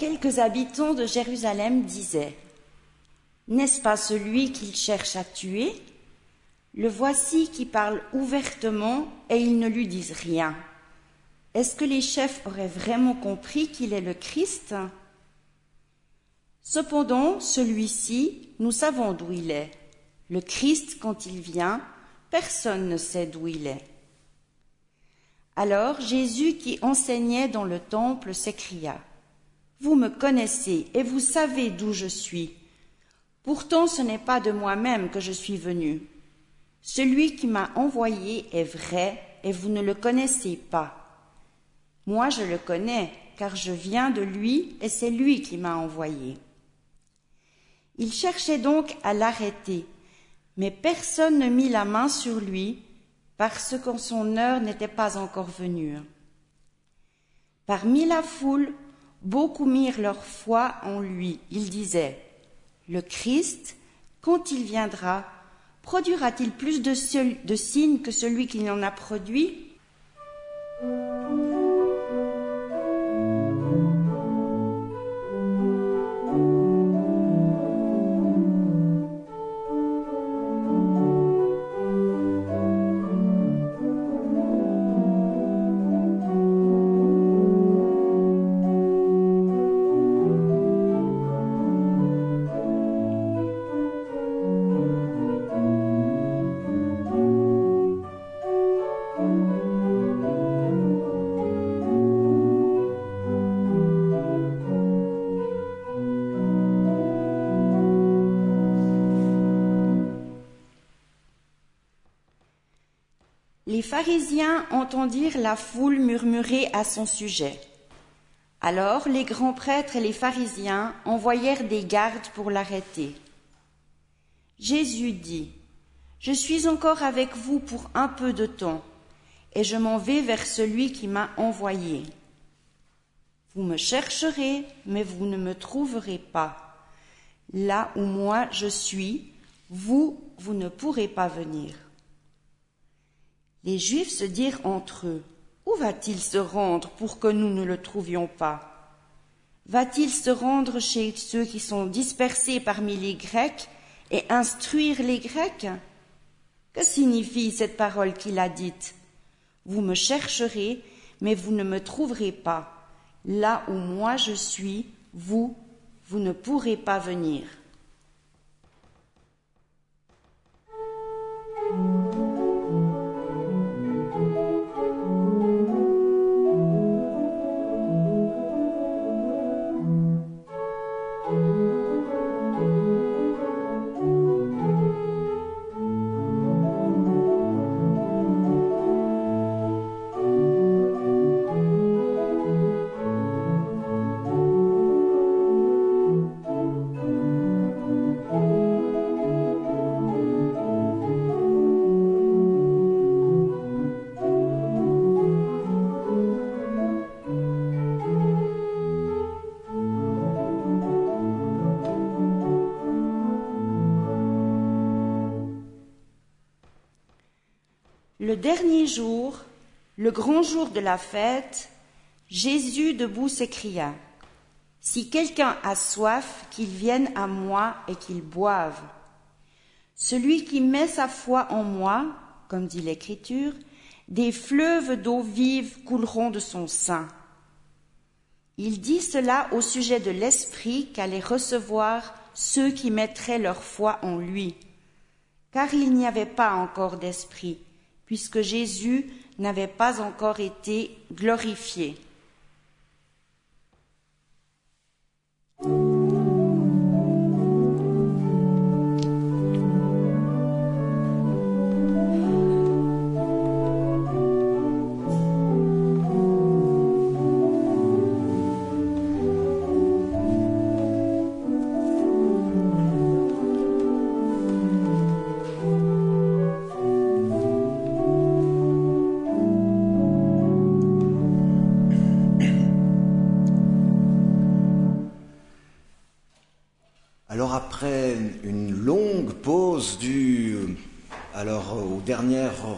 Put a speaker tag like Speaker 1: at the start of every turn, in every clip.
Speaker 1: quelques habitants de Jérusalem disaient N'est-ce pas celui qu'ils cherchent à tuer? Le voici qui parle ouvertement et ils ne lui disent rien. Est-ce que les chefs auraient vraiment compris qu'il est le Christ? Cependant, celui-ci, nous savons d'où il est. Le Christ, quand il vient, personne ne sait d'où il est. Alors Jésus, qui enseignait dans le temple, s'écria Vous me connaissez et vous savez d'où je suis. Pourtant, ce n'est pas de moi-même que je suis venu. Celui qui m'a envoyé est vrai et vous ne le connaissez pas. Moi, je le connais, car je viens de lui et c'est lui qui m'a envoyé. Il cherchait donc à l'arrêter, mais personne ne mit la main sur lui, parce que son heure n'était pas encore venue. Parmi la foule, beaucoup mirent leur foi en lui. Ils disaient, Le Christ, quand il viendra, produira-t-il plus de, signes que celui qui en a produit? Pharisiens entendirent la foule murmurer à son sujet. Alors les grands prêtres et les pharisiens envoyèrent des gardes pour l'arrêter. Jésus dit, Je suis encore avec vous pour un peu de temps, et je m'en vais vers celui qui m'a envoyé. Vous me chercherez, mais vous ne me trouverez pas. Là où moi je suis, vous, vous ne pourrez pas venir. Les Juifs se dirent entre eux, Où va-t-il se rendre pour que nous ne le trouvions pas? Va-t-il se rendre chez ceux qui sont dispersés parmi les Grecs et instruire les Grecs? Que signifie cette parole qu'il a dite? Vous me chercherez, mais vous ne me trouverez pas. Là où moi je suis, vous, vous ne pourrez pas venir. Dernier jour, le grand jour de la fête, Jésus debout s'écria Si quelqu'un a soif, qu'il vienne à moi et qu'il boive. Celui qui met sa foi en moi, comme dit l'Écriture, des fleuves d'eau vive couleront de son sein. Il dit cela au sujet de l'Esprit qu'allaient recevoir ceux qui mettraient leur foi en lui, car il n'y avait pas encore d'Esprit puisque Jésus n'avait pas encore été glorifié.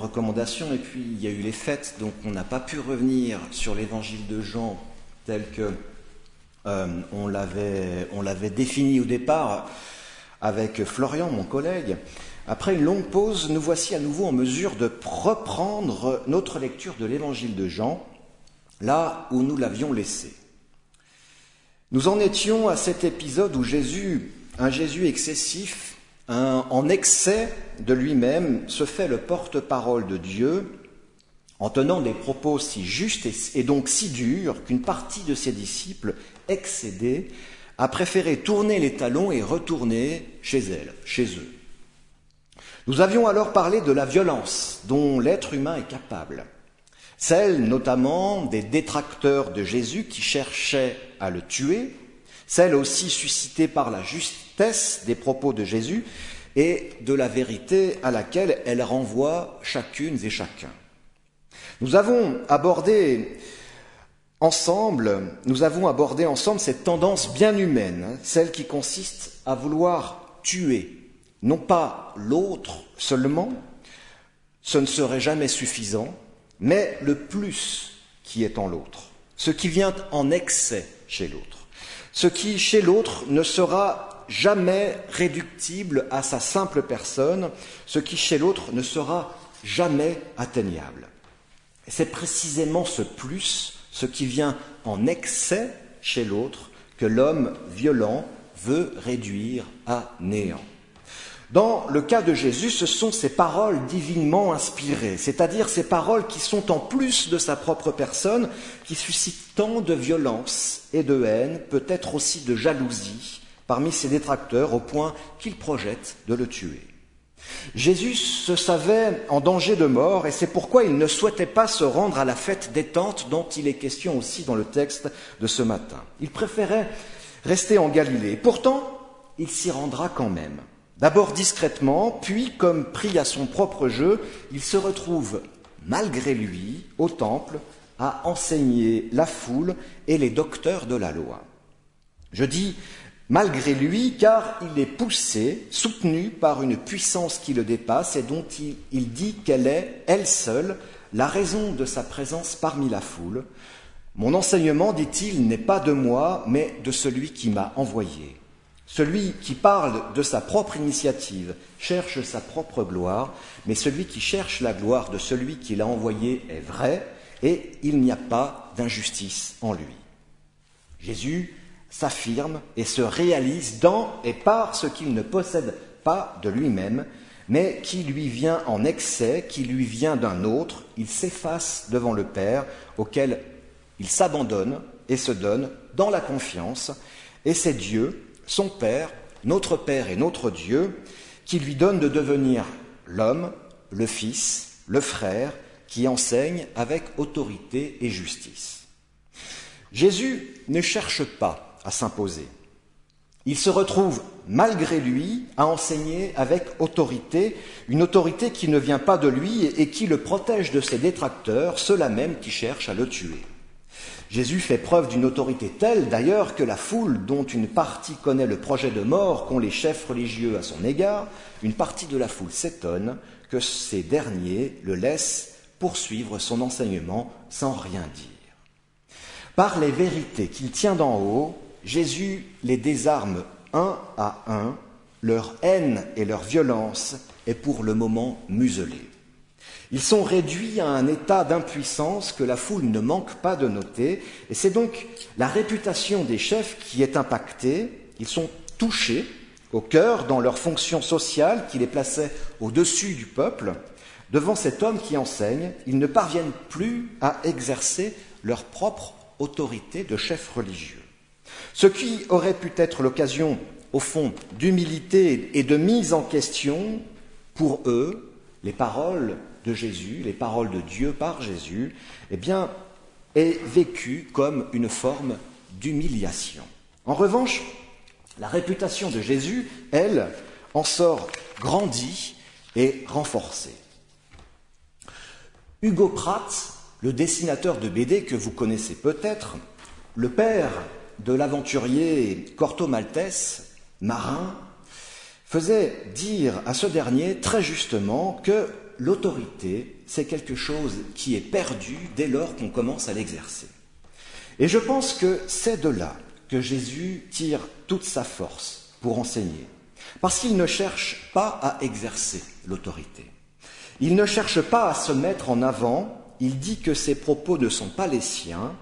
Speaker 2: Recommandations et puis il y a eu les fêtes, donc on n'a pas pu revenir sur l'évangile de Jean tel que Euh, on l'avait défini au départ avec Florian, mon collègue. Après une longue pause, nous voici à nouveau en mesure de reprendre notre lecture de l'évangile de Jean, là où nous l'avions laissé. Nous en étions à cet épisode où Jésus, un Jésus excessif, en excès de lui-même, se fait le porte-parole de Dieu en tenant des propos si justes et donc si durs qu'une partie de ses disciples, excédés, a préféré tourner les talons et retourner chez elle, chez eux. Nous avions alors parlé de la violence dont l'être humain est capable, celle notamment des détracteurs de Jésus qui cherchaient à le tuer, celle aussi suscitée par la justesse des propos de Jésus et de la vérité à laquelle elle renvoie chacune et chacun. Nous avons abordé ensemble, nous avons abordé ensemble cette tendance bien humaine, hein, celle qui consiste à vouloir tuer, non pas l'autre seulement, ce ne serait jamais suffisant, mais le plus qui est en l'autre, ce qui vient en excès chez l'autre, ce qui chez l'autre ne sera jamais réductible à sa simple personne, ce qui chez l'autre ne sera jamais atteignable. C'est précisément ce plus, ce qui vient en excès chez l'autre, que l'homme violent veut réduire à néant. Dans le cas de Jésus, ce sont ces paroles divinement inspirées, c'est-à-dire ces paroles qui sont en plus de sa propre personne, qui suscitent tant de violence et de haine, peut-être aussi de jalousie, parmi ses détracteurs, au point qu'ils projettent de le tuer. Jésus se savait en danger de mort et c'est pourquoi il ne souhaitait pas se rendre à la fête des tentes dont il est question aussi dans le texte de ce matin. Il préférait rester en Galilée. Pourtant, il s'y rendra quand même. D'abord discrètement, puis comme pris à son propre jeu, il se retrouve, malgré lui, au temple, à enseigner la foule et les docteurs de la loi. Je dis malgré lui, car il est poussé, soutenu par une puissance qui le dépasse et dont il, dit qu'elle est, elle seule, la raison de sa présence parmi la foule. Mon enseignement, dit-il, n'est pas de moi, mais de celui qui m'a envoyé. Celui qui parle de sa propre initiative cherche sa propre gloire, mais celui qui cherche la gloire de celui qui l'a envoyé est vrai, et il n'y a pas d'injustice en lui. Jésus s'affirme et se réalise dans et par ce qu'il ne possède pas de lui-même, mais qui lui vient en excès, qui lui vient d'un autre, il s'efface devant le Père, auquel il s'abandonne et se donne dans la confiance, et c'est Dieu, son Père, notre Père et notre Dieu, qui lui donne de devenir l'homme, le Fils, le frère, qui enseigne avec autorité et justice. Jésus ne cherche pas à s'imposer. Il se retrouve, malgré lui, à enseigner avec autorité, une autorité qui ne vient pas de lui et qui le protège de ses détracteurs, ceux-là même qui cherchent à le tuer. Jésus fait preuve d'une autorité telle d'ailleurs que la foule, dont une partie connaît le projet de mort qu'ont les chefs religieux à son égard, une partie de la foule s'étonne que ces derniers le laissent poursuivre son enseignement sans rien dire. Par les vérités qu'il tient d'en haut, Jésus les désarme un à un, leur haine et leur violence est pour le moment muselée. Ils sont réduits à un état d'impuissance que la foule ne manque pas de noter, et c'est donc la réputation des chefs qui est impactée. Ils sont touchés au cœur dans leur fonction sociale qui les plaçait au-dessus du peuple. Devant cet homme qui enseigne, ils ne parviennent plus à exercer leur propre autorité de chef religieux. Ce qui aurait pu être l'occasion, au fond, d'humilité et de mise en question, pour eux, les paroles de Jésus, les paroles de Dieu par Jésus, eh bien, est vécu comme une forme d'humiliation. En revanche, la réputation de Jésus, elle, en sort grandie et renforcée. Hugo Pratt, le dessinateur de BD que vous connaissez peut-être, le père de l'aventurier Corto Maltese, marin, faisait dire à ce dernier très justement que l'autorité, c'est quelque chose qui est perdu dès lors qu'on commence à l'exercer. Et je pense que c'est de là que Jésus tire toute sa force pour enseigner. Parce qu'il ne cherche pas à exercer l'autorité. Il ne cherche pas à se mettre en avant. Il dit que ses propos ne sont pas les siens.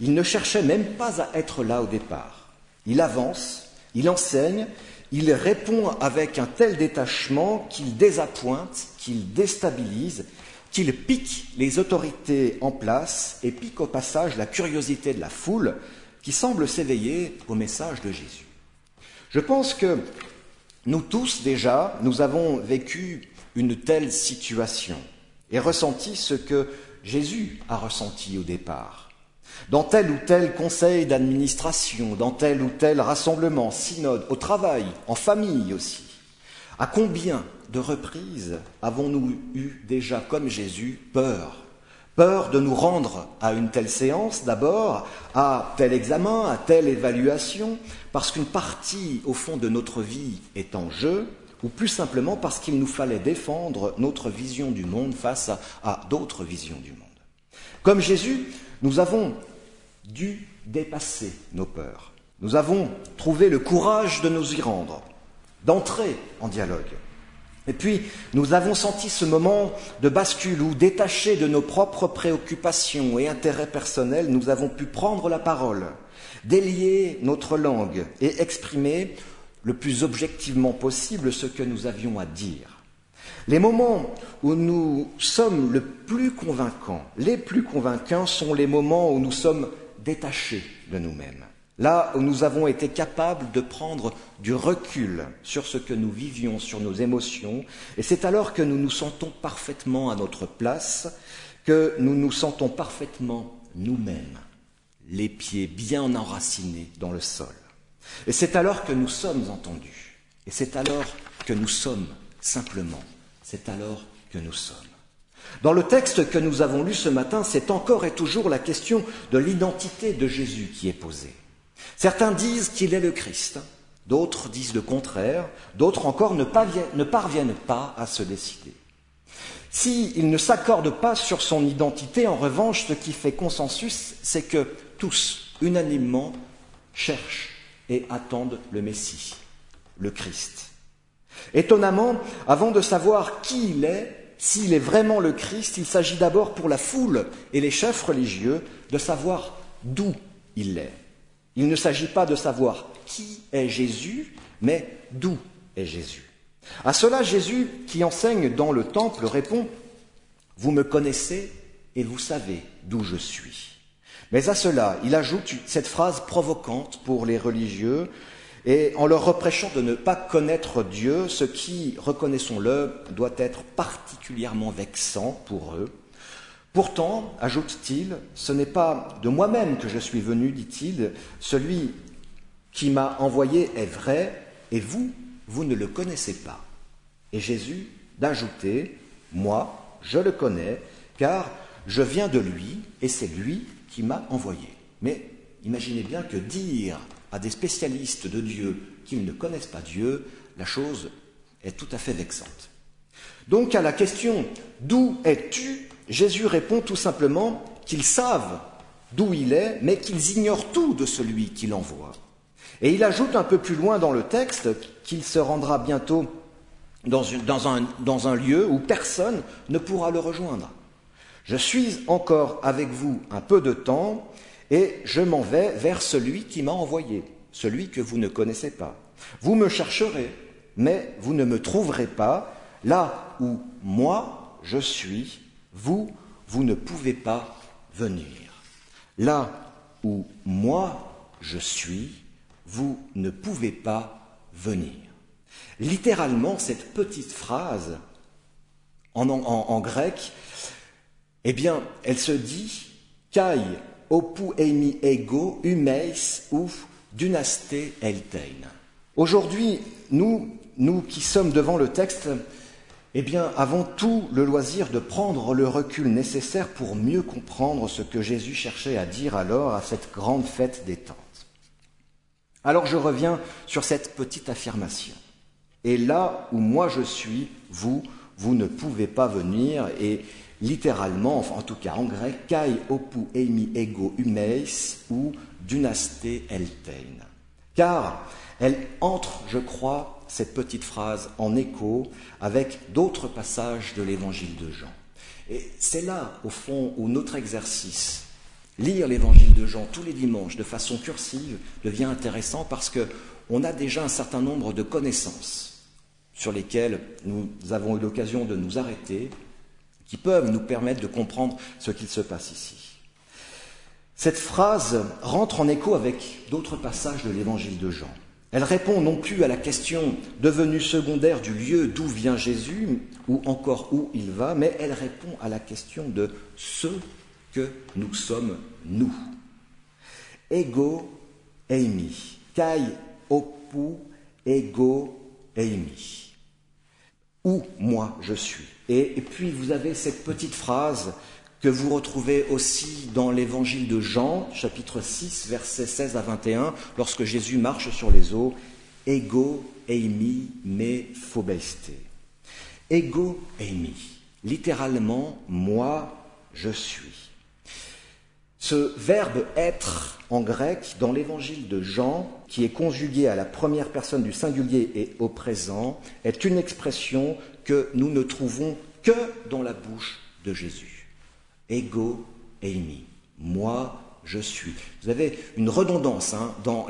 Speaker 2: Il ne cherchait même pas à être là au départ. Il avance, il enseigne, il répond avec un tel détachement qu'il désappointe, qu'il déstabilise, qu'il pique les autorités en place et pique au passage la curiosité de la foule qui semble s'éveiller au message de Jésus. Je pense que nous tous déjà, nous avons vécu une telle situation et ressenti ce que Jésus a ressenti au départ. Dans tel ou tel conseil d'administration, dans tel ou tel rassemblement, synode, au travail, en famille aussi. À combien de reprises avons-nous eu déjà, comme Jésus, peur? Peur de nous rendre à une telle séance d'abord, à tel examen, à telle évaluation, parce qu'une partie, au fond, de notre vie est en jeu, ou plus simplement parce qu'il nous fallait défendre notre vision du monde face à, à d'autres visions du monde? Comme Jésus, nous avons dû dépasser nos peurs. Nous avons trouvé le courage de nous y rendre, d'entrer en dialogue. Et puis, nous avons senti ce moment de bascule où, détachés de nos propres préoccupations et intérêts personnels, nous avons pu prendre la parole, délier notre langue et exprimer le plus objectivement possible ce que nous avions à dire. Les moments où nous sommes le plus convaincants, les plus convaincants sont les moments où nous sommes détachés de nous-mêmes. Là où nous avons été capables de prendre du recul sur ce que nous vivions, sur nos émotions, et c'est alors que nous nous sentons parfaitement à notre place, que nous nous sentons parfaitement nous-mêmes, les pieds bien enracinés dans le sol. Et c'est alors que nous sommes entendus, et c'est alors que nous sommes simplement, c'est alors que nous sommes. Dans le texte que nous avons lu ce matin, c'est encore et toujours la question de l'identité de Jésus qui est posée. Certains disent qu'il est le Christ, d'autres disent le contraire, d'autres encore ne parviennent pas à se décider. S'ils ne s'accordent pas sur son identité, en revanche, ce qui fait consensus, c'est que tous, unanimement, cherchent et attendent le Messie, le Christ. Étonnamment, avant de savoir qui il est, s'il est vraiment le Christ, il s'agit d'abord pour la foule et les chefs religieux de savoir d'où il est. Il ne s'agit pas de savoir qui est Jésus, mais d'où est Jésus. À cela, Jésus, qui enseigne dans le temple, répond Vous me connaissez et vous savez d'où je suis. Mais à cela, il ajoute cette phrase provocante pour les religieux, et en leur reprochant de ne pas connaître Dieu, ce qui, reconnaissons-le, doit être particulièrement vexant pour eux. Pourtant, ajoute-t-il, ce n'est pas de moi-même que je suis venu, dit-il, celui qui m'a envoyé est vrai, et vous, vous ne le connaissez pas. Et Jésus d'ajouter, moi, je le connais, car je viens de lui, et c'est lui qui m'a envoyé. Mais imaginez bien que dire à des spécialistes de Dieu qu'ils ne connaissent pas Dieu, la chose est tout à fait vexante. Donc à la question D'où es-tu Jésus répond tout simplement qu'ils savent d'où il est, mais qu'ils ignorent tout de celui qui l'envoie. Et il ajoute un peu plus loin dans le texte qu'il se rendra bientôt dans, un, dans un lieu où personne ne pourra le rejoindre. Je suis encore avec vous un peu de temps et je m'en vais vers celui qui m'a envoyé, celui que vous ne connaissez pas. Vous me chercherez, mais vous ne me trouverez pas là où moi je suis vous, vous ne pouvez pas venir. Là où moi je suis, vous ne pouvez pas venir. Littéralement, cette petite phrase en, grec, eh bien, elle se dit Kai opu eimi ego umeis ou dunaste eltein. Aujourd'hui, nous, nous qui sommes devant le texte, eh bien, avons tout le loisir de prendre le recul nécessaire pour mieux comprendre ce que Jésus cherchait à dire alors à cette grande fête des tentes. Alors je reviens sur cette petite affirmation. Et là où moi je suis, vous, vous ne pouvez pas venir. Et littéralement, enfin en tout cas en grec, kai opu eimi ego humeis ou dynasté eltein. Car elle entre, je crois, cette petite phrase en écho avec d'autres passages de l'évangile de Jean. Et c'est là, au fond, où notre exercice, lire l'évangile de Jean tous les dimanches de façon cursive, devient intéressant parce qu'on a déjà un certain nombre de connaissances sur lesquelles nous avons eu l'occasion de nous arrêter, qui peuvent nous permettre de comprendre ce qu'il se passe ici. Cette phrase rentre en écho avec d'autres passages de l'évangile de Jean. Elle répond non plus à la question devenue secondaire du lieu d'où vient Jésus ou encore où il va, mais elle répond à la question de ce que nous sommes nous. Ego eimi, kai opu ego eimi. Où moi je suis. Et, et puis vous avez cette petite phrase que vous retrouvez aussi dans l'évangile de Jean, chapitre 6, versets 16 à 21, lorsque Jésus marche sur les eaux, Ego eimi me phobeste. Ego eimi, littéralement, moi je suis. Ce verbe être en grec, dans l'évangile de Jean, qui est conjugué à la première personne du singulier et au présent, est une expression que nous ne trouvons que dans la bouche de Jésus. Ego eimi. Moi, je suis. Vous avez une redondance hein, dans,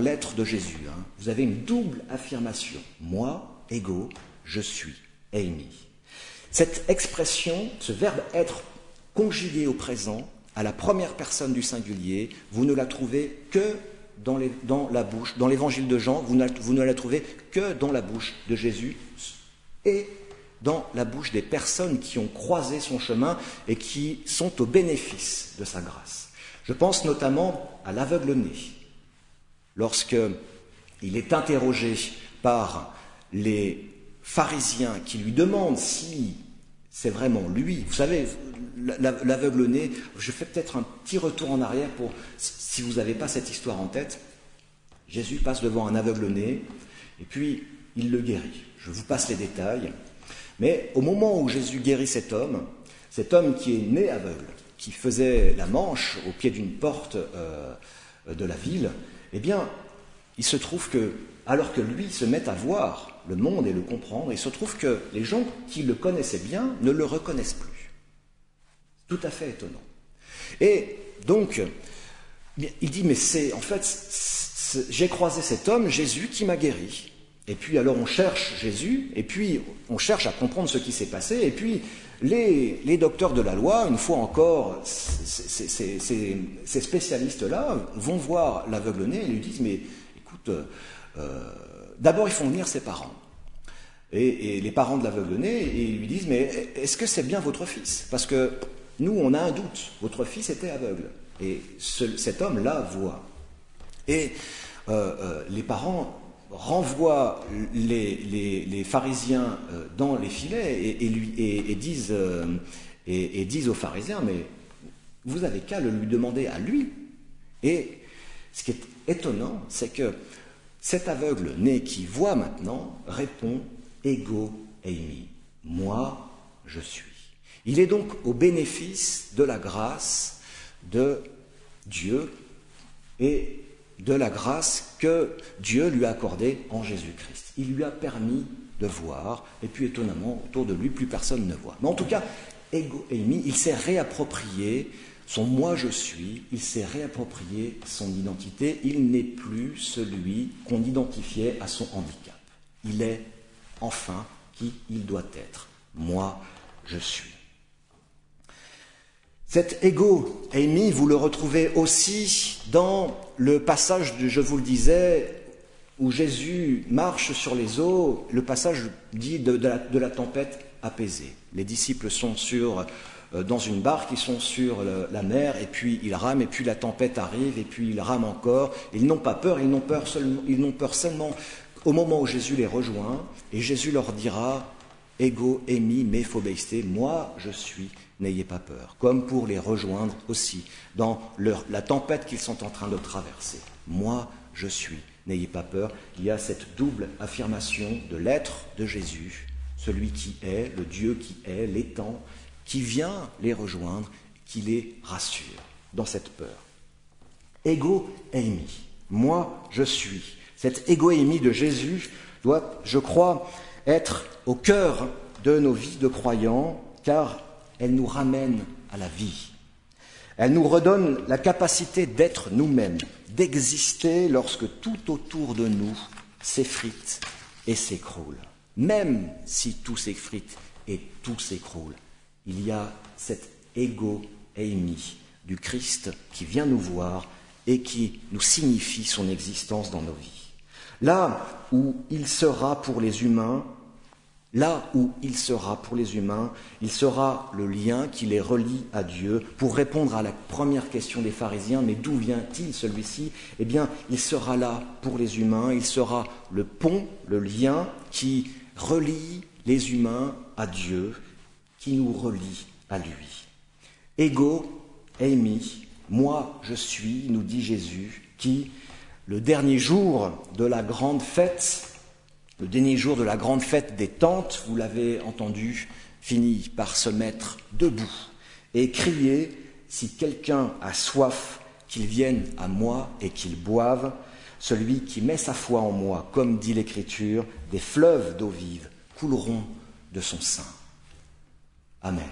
Speaker 2: l'être de Jésus. Hein. Vous avez une double affirmation. Moi, ego, je suis. Eimi. Cette expression, ce verbe être conjugué au présent, à la première personne du singulier, vous ne la trouvez que dans, la bouche, dans l'évangile de Jean, vous ne la trouvez que dans la bouche de Jésus et dans la bouche des personnes qui ont croisé son chemin et qui sont au bénéfice de sa grâce. Je pense notamment à l'aveugle-né. Lorsque il est interrogé par les pharisiens qui lui demandent si c'est vraiment lui. Vous savez, l'aveugle-né, je fais peut-être un petit retour en arrière pour, si vous n'avez pas cette histoire en tête, Jésus passe devant un aveugle-né et puis il le guérit. Je vous passe les détails. Mais au moment où Jésus guérit cet homme, cet homme qui est né aveugle, qui faisait la manche au pied d'une porte euh, de la ville, eh bien, il se trouve que, alors que lui se met à voir le monde et le comprendre, il se trouve que les gens qui le connaissaient bien ne le reconnaissent plus. Tout à fait étonnant. Et donc, il dit, mais c'est, en fait, j'ai croisé cet homme, Jésus, qui m'a guéri. Et puis alors on cherche Jésus, et puis on cherche à comprendre ce qui s'est passé, et puis les, docteurs de la loi, une fois encore, ces, spécialistes-là vont voir l'aveugle-né et lui disent, mais écoute, euh, d'abord ils font venir ses parents. Et, les parents de l'aveugle-né, ils lui disent, mais est-ce que c'est bien votre fils? Parce que nous, on a un doute, votre fils était aveugle, et cet homme-là voit. Et euh, euh, les parents renvoie les, pharisiens euh, dans les filets et, lui, et, disent, euh, et, disent aux pharisiens, mais vous avez qu'à le lui demander à lui. Et ce qui est étonnant, c'est que cet aveugle né qui voit maintenant répond ego eimi, moi je suis. Il est donc au bénéfice de la grâce de Dieu et de la grâce que Dieu lui a accordée en Jésus-Christ. Il lui a permis de voir, et puis étonnamment, autour de lui, plus personne ne voit. Mais en tout cas, Ego Amy, il s'est réapproprié son moi je suis, il s'est réapproprié son identité, il n'est plus celui qu'on identifiait à son handicap. Il est enfin qui il doit être. Moi je suis. Cet ego, Amy, vous le retrouvez aussi dans le passage, de, je vous le disais, où Jésus marche sur les eaux. Le passage dit de, la, tempête apaisée. Les disciples sont euh, dans une barque, ils sont sur la mer, et puis ils rament, et puis la tempête arrive, et puis ils rament encore. Ils n'ont pas peur, ils n'ont peur, ils n'ont peur seulement au moment où Jésus les rejoint, et Jésus leur dira Ego, emi, me moi je suis, n'ayez pas peur. Comme pour les rejoindre aussi dans la tempête qu'ils sont en train de traverser. Moi je suis, n'ayez pas peur. Il y a cette double affirmation de l'être de Jésus, celui qui est, le Dieu qui est, l'étang, qui vient les rejoindre, qui les rassure dans cette peur. Ego eimi, moi je suis. Cette égoémie de Jésus doit, je crois, être au cœur de nos vies de croyants, car elle nous ramène à la vie. Elle nous redonne la capacité d'être nous-mêmes, d'exister lorsque tout autour de nous s'effrite et s'écroule. Même si tout s'effrite et tout s'écroule, il y a cet ego émis du Christ qui vient nous voir et qui nous signifie son existence dans nos vies. Là où il sera pour les humains, là où il sera pour les humains, il sera le lien qui les relie à Dieu. Pour répondre à la première question des pharisiens, mais d'où vient-il celui-ci? Eh bien, il sera là pour les humains, il sera le pont, le lien qui relie les humains à Dieu, qui nous relie à lui. Ego, Amy, moi je suis, nous dit Jésus, qui, le dernier jour de la grande fête, le dernier jour de la grande fête des tentes, vous l'avez entendu, finit par se mettre debout et crier Si quelqu'un a soif, qu'il vienne à moi et qu'il boive. Celui qui met sa foi en moi, comme dit l'Écriture, des fleuves d'eau vive couleront de son sein. Amen.